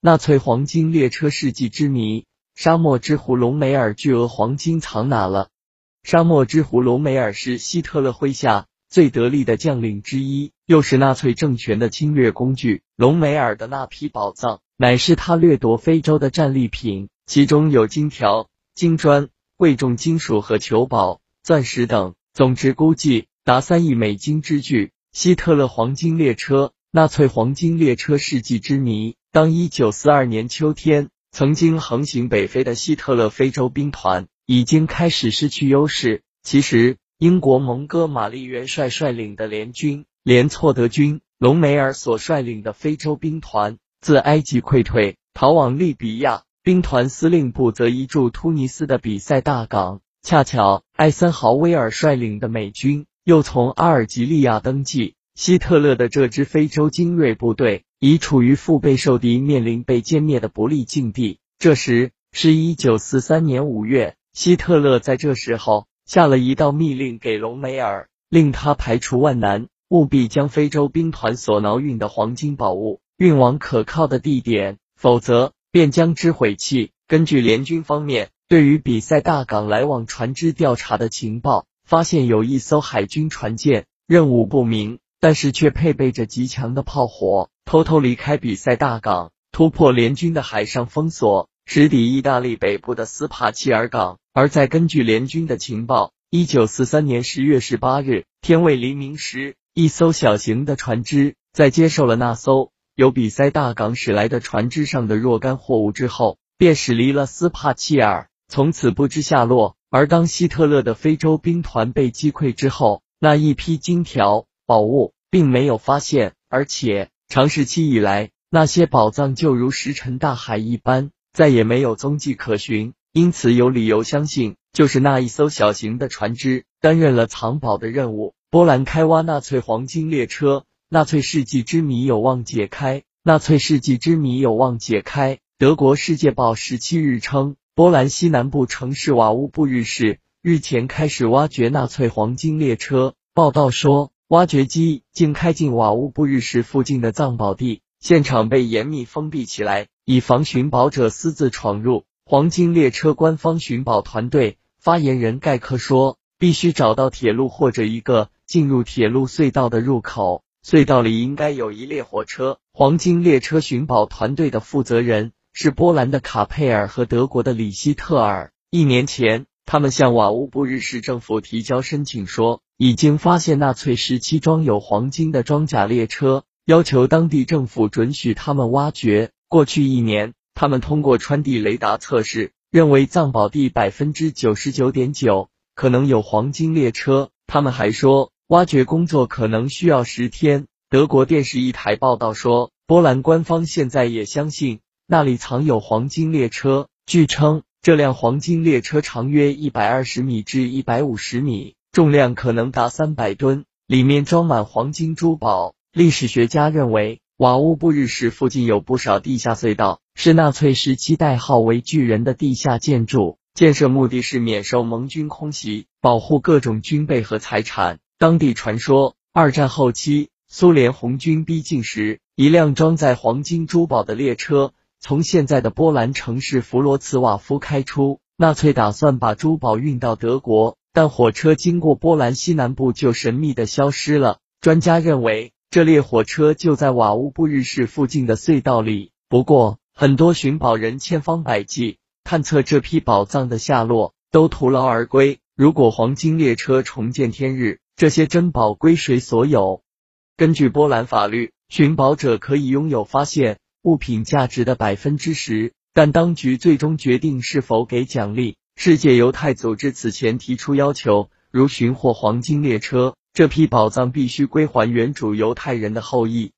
纳粹黄金列车世纪之谜，沙漠之狐隆美尔巨额黄金藏哪了？沙漠之狐隆美尔是希特勒麾下最得力的将领之一，又是纳粹政权的侵略工具。隆美尔的那批宝藏，乃是他掠夺非洲的战利品，其中有金条、金砖、贵重金属和球宝、钻石等，总值估计达三亿美金之巨。希特勒黄金列车，纳粹黄金列车世纪之谜。当一九四二年秋天，曾经横行北非的希特勒非洲兵团已经开始失去优势。其实，英国蒙哥马利元帅率领的联军、联错德军、隆美尔所率领的非洲兵团自埃及溃退，逃往利比亚。兵团司令部则移驻突尼斯的比塞大港。恰巧，艾森豪威尔率领的美军又从阿尔及利亚登记。希特勒的这支非洲精锐部队已处于腹背受敌、面临被歼灭的不利境地。这时是一九四三年五月，希特勒在这时候下了一道密令给隆美尔，令他排除万难，务必将非洲兵团所挠运的黄金宝物运往可靠的地点，否则便将之毁弃。根据联军方面对于比塞大港来往船只调查的情报，发现有一艘海军船舰，任务不明。但是却配备着极强的炮火，偷偷离开比赛大港，突破联军的海上封锁，直抵意大利北部的斯帕契尔港。而在根据联军的情报，一九四三年十月十八日天未黎明时，一艘小型的船只在接受了那艘由比塞大港驶来的船只上的若干货物之后，便驶离了斯帕契尔，从此不知下落。而当希特勒的非洲兵团被击溃之后，那一批金条。宝物并没有发现，而且长时期以来，那些宝藏就如石沉大海一般，再也没有踪迹可寻。因此，有理由相信，就是那一艘小型的船只担任了藏宝的任务。波兰开挖纳粹黄金列车，纳粹世纪之谜有望解开。纳粹世纪之谜有望解开。德国《世界报》十七日称，波兰西南部城市瓦乌布日市日前开始挖掘纳粹黄金列车。报道说。挖掘机竟开进瓦乌布日市附近的藏宝地，现场被严密封闭起来，以防寻宝者私自闯入。黄金列车官方寻宝团队发言人盖克说：“必须找到铁路或者一个进入铁路隧道的入口，隧道里应该有一列火车。”黄金列车寻宝团队的负责人是波兰的卡佩尔和德国的里希特尔。一年前，他们向瓦乌布日市政府提交申请说。已经发现纳粹时期装有黄金的装甲列车，要求当地政府准许他们挖掘。过去一年，他们通过穿地雷达测试，认为藏宝地百分之九十九点九可能有黄金列车。他们还说，挖掘工作可能需要十天。德国电视一台报道说，波兰官方现在也相信那里藏有黄金列车。据称，这辆黄金列车长约一百二十米至一百五十米。重量可能达三百吨，里面装满黄金珠宝。历史学家认为，瓦乌布日市附近有不少地下隧道，是纳粹时期代号为“巨人”的地下建筑。建设目的是免受盟军空袭，保护各种军备和财产。当地传说，二战后期苏联红军逼近时，一辆装载黄金珠宝的列车从现在的波兰城市弗罗茨瓦夫开出，纳粹打算把珠宝运到德国。但火车经过波兰西南部就神秘的消失了。专家认为，这列火车就在瓦乌布日市附近的隧道里。不过，很多寻宝人千方百计探测这批宝藏的下落，都徒劳而归。如果黄金列车重见天日，这些珍宝归谁所有？根据波兰法律，寻宝者可以拥有发现物品价值的百分之十，但当局最终决定是否给奖励。世界犹太组织此前提出要求，如寻获黄金列车，这批宝藏必须归还原主犹太人的后裔。